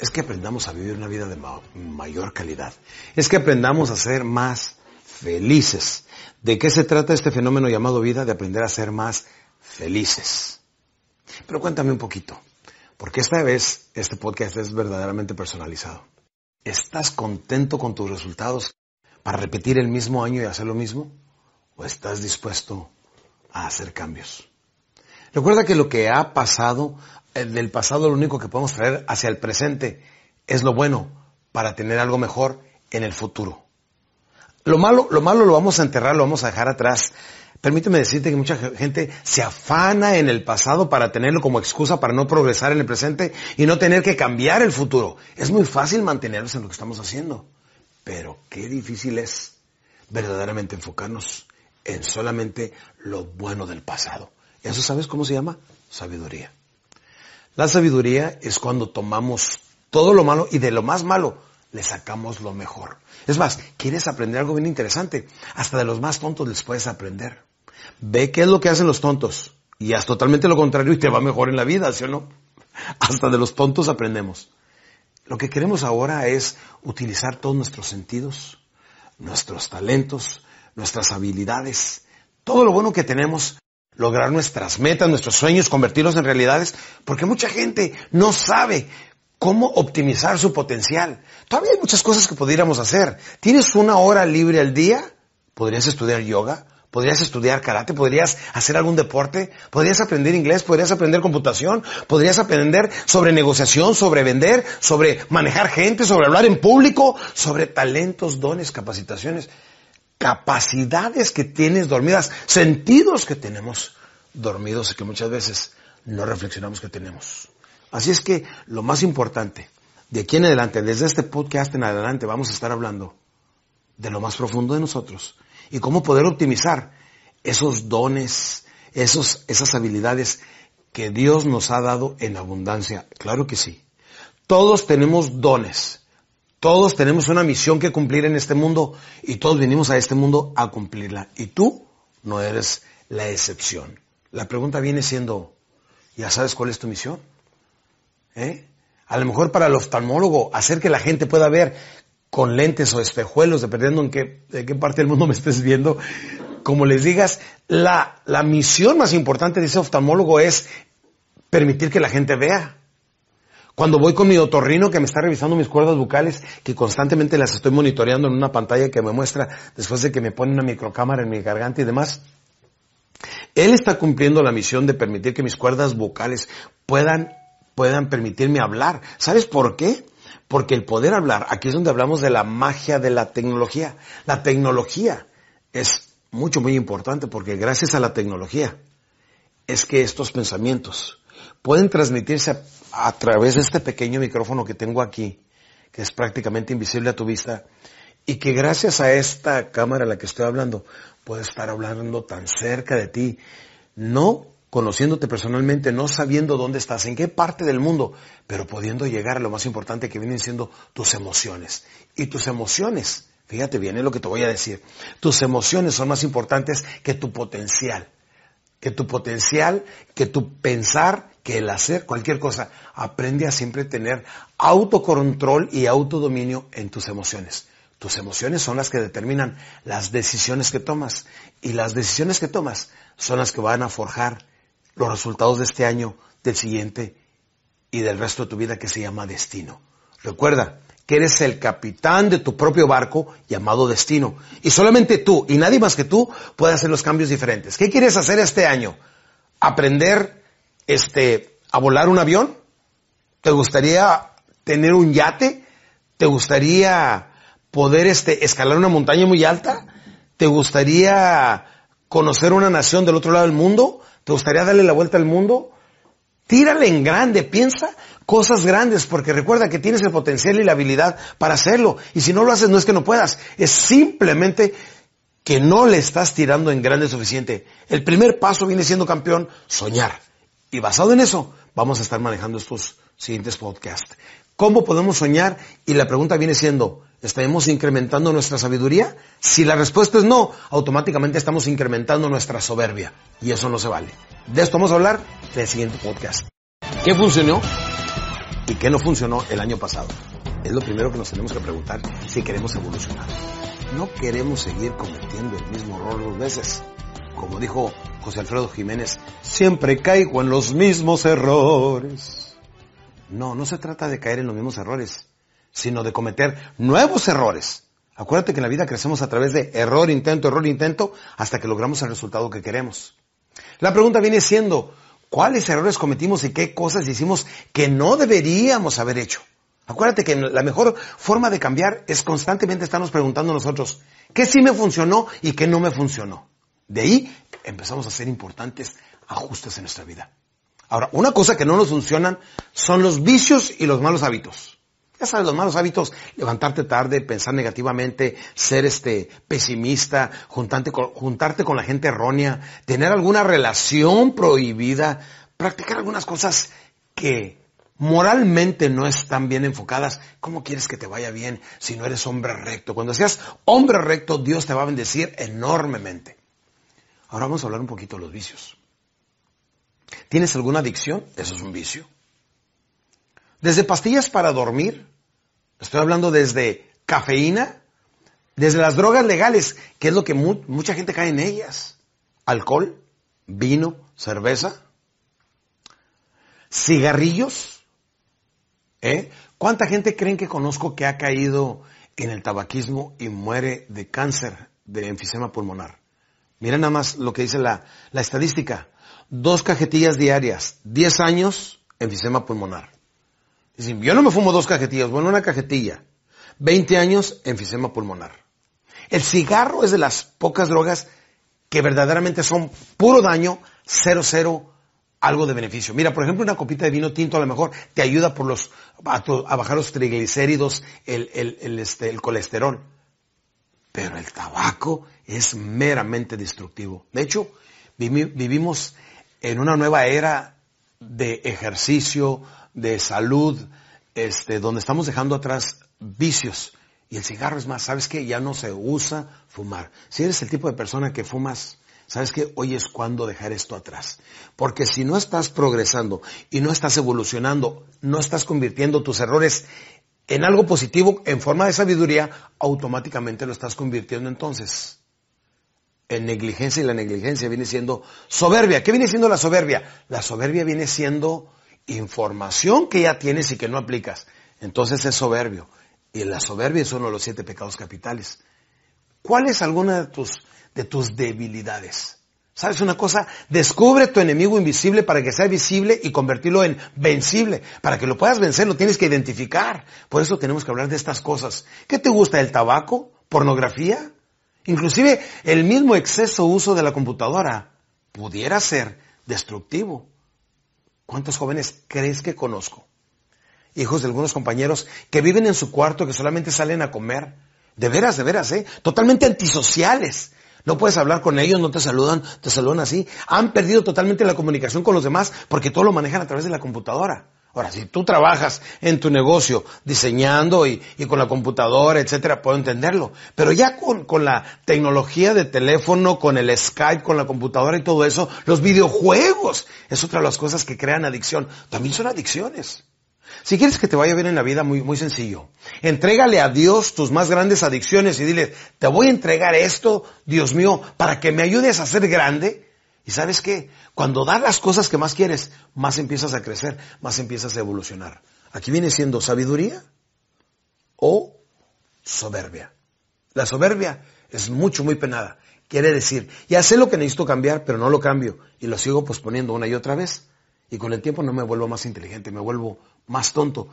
es que aprendamos a vivir una vida de ma mayor calidad. Es que aprendamos a ser más felices. ¿De qué se trata este fenómeno llamado vida? De aprender a ser más felices. Pero cuéntame un poquito, porque esta vez este podcast es verdaderamente personalizado. ¿Estás contento con tus resultados para repetir el mismo año y hacer lo mismo? ¿O estás dispuesto a hacer cambios? Recuerda que lo que ha pasado del pasado lo único que podemos traer hacia el presente es lo bueno para tener algo mejor en el futuro. Lo malo, lo malo lo vamos a enterrar, lo vamos a dejar atrás. Permíteme decirte que mucha gente se afana en el pasado para tenerlo como excusa para no progresar en el presente y no tener que cambiar el futuro. Es muy fácil mantenernos en lo que estamos haciendo, pero qué difícil es verdaderamente enfocarnos en solamente lo bueno del pasado. ¿Eso sabes cómo se llama? Sabiduría. La sabiduría es cuando tomamos todo lo malo y de lo más malo le sacamos lo mejor. Es más, ¿quieres aprender algo bien interesante? Hasta de los más tontos les puedes aprender. Ve qué es lo que hacen los tontos y haz totalmente lo contrario y te va mejor en la vida, ¿sí o no? Hasta de los tontos aprendemos. Lo que queremos ahora es utilizar todos nuestros sentidos, nuestros talentos, nuestras habilidades, todo lo bueno que tenemos lograr nuestras metas, nuestros sueños, convertirlos en realidades, porque mucha gente no sabe cómo optimizar su potencial. Todavía hay muchas cosas que pudiéramos hacer. ¿Tienes una hora libre al día? ¿Podrías estudiar yoga? ¿Podrías estudiar karate? ¿Podrías hacer algún deporte? ¿Podrías aprender inglés? ¿Podrías aprender computación? ¿Podrías aprender sobre negociación, sobre vender, sobre manejar gente, sobre hablar en público, sobre talentos, dones, capacitaciones? Capacidades que tienes dormidas, sentidos que tenemos dormidos y que muchas veces no reflexionamos que tenemos. Así es que lo más importante, de aquí en adelante, desde este podcast en adelante, vamos a estar hablando de lo más profundo de nosotros y cómo poder optimizar esos dones, esos, esas habilidades que Dios nos ha dado en abundancia. Claro que sí. Todos tenemos dones. Todos tenemos una misión que cumplir en este mundo y todos venimos a este mundo a cumplirla. Y tú no eres la excepción. La pregunta viene siendo, ¿ya sabes cuál es tu misión? ¿Eh? A lo mejor para el oftalmólogo, hacer que la gente pueda ver con lentes o espejuelos, dependiendo en qué, de qué parte del mundo me estés viendo, como les digas, la, la misión más importante de ese oftalmólogo es permitir que la gente vea. Cuando voy con mi otorrino que me está revisando mis cuerdas bucales, que constantemente las estoy monitoreando en una pantalla que me muestra después de que me pone una microcámara en mi garganta y demás, él está cumpliendo la misión de permitir que mis cuerdas bucales puedan, puedan permitirme hablar. ¿Sabes por qué? Porque el poder hablar, aquí es donde hablamos de la magia de la tecnología. La tecnología es mucho, muy importante porque gracias a la tecnología es que estos pensamientos, pueden transmitirse través de este pequeño micrófono que tengo aquí, que es prácticamente invisible a tu vista, y que gracias a esta cámara a la que estoy hablando, puedo estar hablando tan cerca de ti, no conociéndote personalmente, no sabiendo dónde estás, en qué parte del mundo, pero pudiendo llegar a lo más importante que vienen siendo tus emociones. Y tus emociones, fíjate bien, es lo que te voy a decir, tus emociones son más importantes que tu potencial. Que tu potencial, que tu pensar, que el hacer cualquier cosa. Aprende a siempre tener autocontrol y autodominio en tus emociones. Tus emociones son las que determinan las decisiones que tomas y las decisiones que tomas son las que van a forjar los resultados de este año, del siguiente y del resto de tu vida que se llama destino. Recuerda que eres el capitán de tu propio barco llamado destino y solamente tú y nadie más que tú puede hacer los cambios diferentes. ¿Qué quieres hacer este año? ¿Aprender este, a volar un avión? ¿Te gustaría tener un yate? ¿Te gustaría poder este, escalar una montaña muy alta? ¿Te gustaría conocer una nación del otro lado del mundo? ¿Te gustaría darle la vuelta al mundo? Tírale en grande, piensa cosas grandes, porque recuerda que tienes el potencial y la habilidad para hacerlo. Y si no lo haces, no es que no puedas, es simplemente que no le estás tirando en grande suficiente. El primer paso viene siendo campeón, soñar. Y basado en eso, vamos a estar manejando estos siguientes podcasts. ¿Cómo podemos soñar? Y la pregunta viene siendo, ¿estaremos incrementando nuestra sabiduría? Si la respuesta es no, automáticamente estamos incrementando nuestra soberbia. Y eso no se vale. De esto vamos a hablar en el siguiente podcast. ¿Qué funcionó y qué no funcionó el año pasado? Es lo primero que nos tenemos que preguntar si queremos evolucionar. No queremos seguir cometiendo el mismo error dos veces. Como dijo José Alfredo Jiménez, siempre caigo en los mismos errores. No, no se trata de caer en los mismos errores, sino de cometer nuevos errores. Acuérdate que en la vida crecemos a través de error, intento, error, intento, hasta que logramos el resultado que queremos. La pregunta viene siendo, ¿cuáles errores cometimos y qué cosas hicimos que no deberíamos haber hecho? Acuérdate que la mejor forma de cambiar es constantemente estarnos preguntando nosotros, ¿qué sí me funcionó y qué no me funcionó? De ahí empezamos a hacer importantes ajustes en nuestra vida. Ahora, una cosa que no nos funcionan son los vicios y los malos hábitos. Ya sabes, los malos hábitos, levantarte tarde, pensar negativamente, ser este pesimista, juntarte con, la gente errónea, tener alguna relación prohibida, practicar algunas cosas que moralmente no están bien enfocadas. ¿Cómo quieres que te vaya bien si no eres hombre recto? Cuando seas hombre recto, Dios te va a bendecir enormemente. Ahora vamos a hablar un poquito de los vicios. ¿Tienes alguna adicción? Eso es un vicio. Desde pastillas para dormir, estoy hablando desde cafeína, desde las drogas legales, que es lo que mucha gente cae en ellas. Alcohol, vino, cerveza, cigarrillos. ¿Eh? ¿Cuánta gente creen que conozco que ha caído en el tabaquismo y muere de cáncer de enfisema pulmonar? Miren nada más lo que dice la, la estadística dos cajetillas diarias, 10 años, enfisema pulmonar. Yo no me fumo dos cajetillas, bueno, una cajetilla. 20 años, enfisema pulmonar. El cigarro es de las pocas drogas que verdaderamente son puro daño, cero, cero, algo de beneficio. Mira, por ejemplo, una copita de vino tinto a lo mejor te ayuda por los, a, bajar los triglicéridos, el, el, este, el colesterol. Pero el tabaco es meramente destructivo. De hecho, vivimos en una nueva era de ejercicio, de salud, este, donde estamos dejando atrás vicios. Y el cigarro es más, ¿sabes qué? Ya no se usa fumar. Si eres el tipo de persona que fumas, ¿sabes qué? Hoy es cuando dejar esto atrás. Porque si no estás progresando y no estás evolucionando, no estás convirtiendo tus errores en algo positivo en forma de sabiduría, automáticamente lo estás convirtiendo entonces en negligencia y la negligencia viene siendo soberbia. ¿Qué viene siendo la soberbia? La soberbia viene siendo información que ya tienes y que no aplicas. Entonces es soberbio. Y la soberbia es uno de los siete pecados capitales. ¿Cuál es alguna de tus, de tus debilidades? ¿Sabes una cosa? Descubre tu enemigo invisible para que sea visible y convertirlo en vencible. Para que lo puedas vencer lo tienes que identificar. Por eso tenemos que hablar de estas cosas. ¿Qué te gusta? ¿El tabaco? ¿Pornografía? Inclusive el mismo exceso uso de la computadora pudiera ser destructivo. ¿Cuántos jóvenes crees que conozco? Hijos de algunos compañeros que viven en su cuarto, que solamente salen a comer De veras, de veras, ¿eh? Totalmente antisociales. No puedes hablar con ellos, no te saludan, te saludan así. Han perdido totalmente la comunicación con los demás porque todo lo manejan a través de la computadora. Ahora, si tú trabajas en tu negocio diseñando y, con la computadora, etcétera, puedo entenderlo. Pero ya con, con, la tecnología de teléfono, con el Skype, con la computadora y todo eso, los videojuegos es otra de las cosas que crean adicción. También son adicciones. Si quieres que te vaya bien en la vida, muy, muy sencillo. Entrégale a Dios tus más grandes adicciones y dile, te voy a entregar esto, Dios mío, para que me ayudes a ser grande. Y sabes qué? Cuando das las cosas que más quieres, más empiezas a crecer, más empiezas a evolucionar. Aquí viene siendo sabiduría o soberbia. La soberbia es mucho, muy penada. Quiere decir, ya sé lo que necesito cambiar, pero no lo cambio y lo sigo posponiendo una y otra vez. Y con el tiempo no me vuelvo más inteligente, me vuelvo más tonto,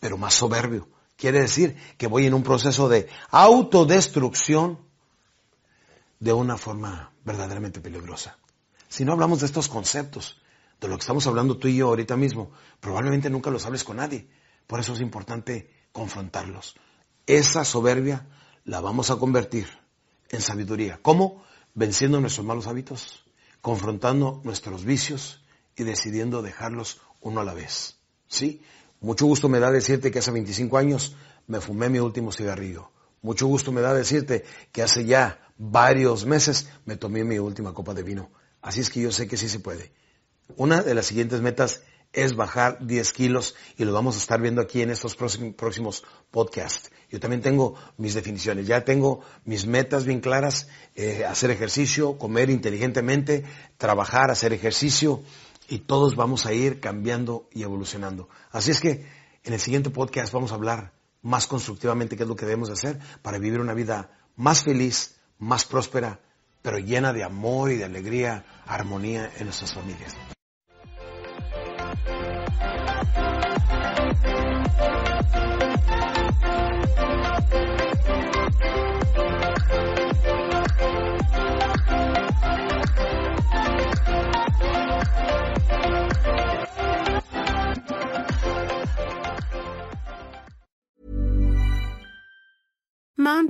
pero más soberbio. Quiere decir que voy en un proceso de autodestrucción de una forma verdaderamente peligrosa. Si no hablamos de estos conceptos, de lo que estamos hablando tú y yo ahorita mismo, probablemente nunca los hables con nadie. Por eso es importante confrontarlos. Esa soberbia la vamos a convertir en sabiduría. ¿Cómo? Venciendo nuestros malos hábitos, confrontando nuestros vicios y decidiendo dejarlos uno a la vez. ¿Sí? Mucho gusto me da decirte que hace 25 años me fumé mi último cigarrillo. Mucho gusto me da decirte que hace ya varios meses me tomé mi última copa de vino. Así es que yo sé que sí se puede. Una de las siguientes metas es bajar 10 kilos y lo vamos a estar viendo aquí en estos próximos podcasts. Yo también tengo mis definiciones, ya tengo mis metas bien claras, eh, hacer ejercicio, comer inteligentemente, trabajar, hacer ejercicio, y todos vamos a ir cambiando y evolucionando. Así es que en el siguiente podcast vamos a hablar más constructivamente qué es lo que debemos hacer para vivir una vida más feliz, más próspera, pero llena de amor y de alegría, armonía en nuestras familias.